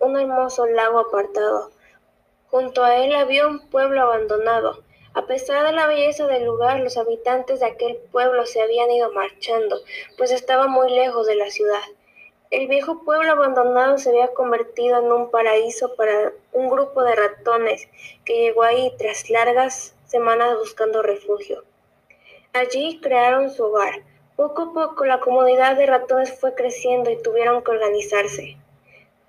un hermoso lago apartado. Junto a él había un pueblo abandonado. A pesar de la belleza del lugar, los habitantes de aquel pueblo se habían ido marchando, pues estaba muy lejos de la ciudad. El viejo pueblo abandonado se había convertido en un paraíso para un grupo de ratones que llegó ahí tras largas semanas buscando refugio. Allí crearon su hogar. Poco a poco la comunidad de ratones fue creciendo y tuvieron que organizarse.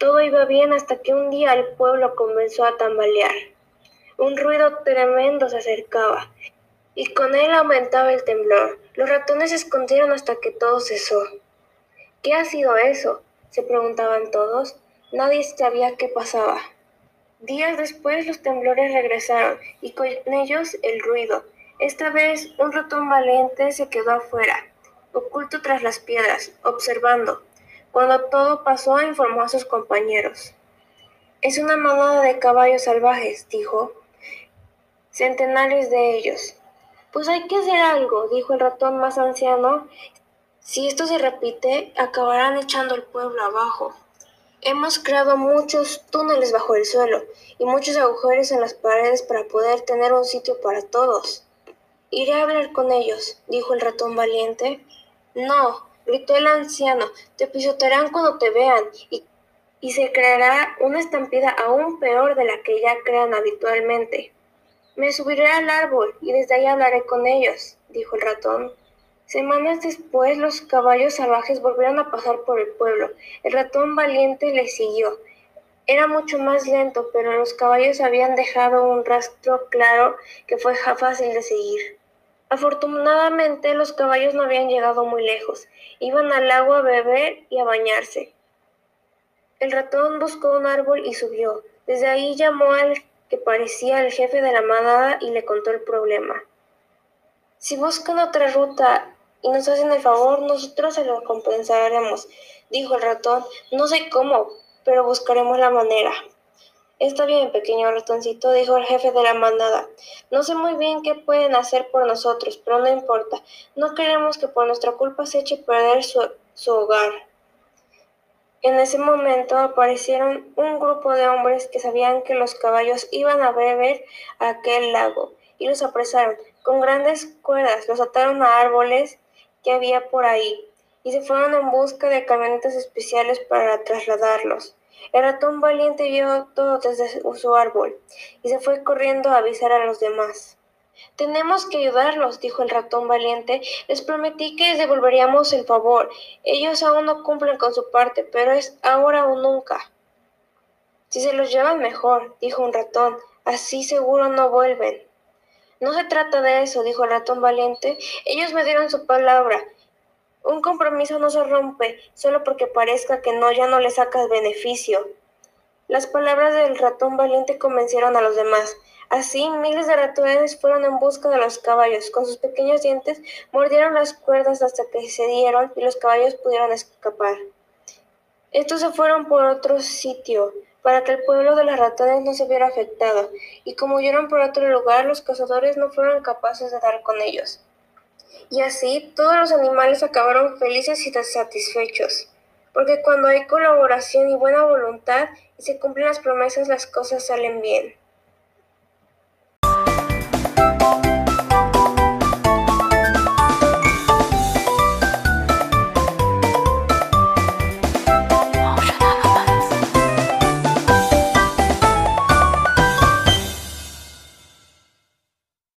Todo iba bien hasta que un día el pueblo comenzó a tambalear. Un ruido tremendo se acercaba y con él aumentaba el temblor. Los ratones se escondieron hasta que todo cesó. ¿Qué ha sido eso? se preguntaban todos. Nadie sabía qué pasaba. Días después los temblores regresaron y con ellos el ruido. Esta vez un ratón valiente se quedó afuera, oculto tras las piedras, observando. Cuando todo pasó informó a sus compañeros. Es una manada de caballos salvajes, dijo. Centenares de ellos. Pues hay que hacer algo, dijo el ratón más anciano, si esto se repite, acabarán echando el pueblo abajo. Hemos creado muchos túneles bajo el suelo y muchos agujeros en las paredes para poder tener un sitio para todos. Iré a hablar con ellos, dijo el ratón valiente. No, gritó el anciano, te pisotearán cuando te vean y, y se creará una estampida aún peor de la que ya crean habitualmente. Me subiré al árbol y desde ahí hablaré con ellos, dijo el ratón. Semanas después los caballos salvajes volvieron a pasar por el pueblo. El ratón valiente les siguió. Era mucho más lento, pero los caballos habían dejado un rastro claro que fue fácil de seguir. Afortunadamente los caballos no habían llegado muy lejos. Iban al agua a beber y a bañarse. El ratón buscó un árbol y subió. Desde ahí llamó al que parecía el jefe de la manada y le contó el problema. Si buscan otra ruta y nos hacen el favor, nosotros se lo compensaremos, dijo el ratón. No sé cómo, pero buscaremos la manera. Está bien, pequeño ratoncito, dijo el jefe de la manada. No sé muy bien qué pueden hacer por nosotros, pero no importa. No queremos que por nuestra culpa se eche a perder su, su hogar. En ese momento aparecieron un grupo de hombres que sabían que los caballos iban a beber a aquel lago y los apresaron. Con grandes cuerdas los ataron a árboles que había por ahí y se fueron en busca de camionetas especiales para trasladarlos. El ratón valiente vio todo desde su árbol y se fue corriendo a avisar a los demás. Tenemos que ayudarlos, dijo el ratón valiente. Les prometí que les devolveríamos el favor. Ellos aún no cumplen con su parte, pero es ahora o nunca. Si se los llevan mejor, dijo un ratón. Así seguro no vuelven. No se trata de eso, dijo el ratón valiente. Ellos me dieron su palabra. Un compromiso no se rompe solo porque parezca que no ya no le sacas beneficio. Las palabras del ratón valiente convencieron a los demás. Así, miles de ratones fueron en busca de los caballos. Con sus pequeños dientes mordieron las cuerdas hasta que cedieron y los caballos pudieron escapar. Estos se fueron por otro sitio, para que el pueblo de los ratones no se viera afectado, y como huyeron por otro lugar, los cazadores no fueron capaces de dar con ellos. Y así todos los animales acabaron felices y satisfechos, porque cuando hay colaboración y buena voluntad y se cumplen las promesas, las cosas salen bien.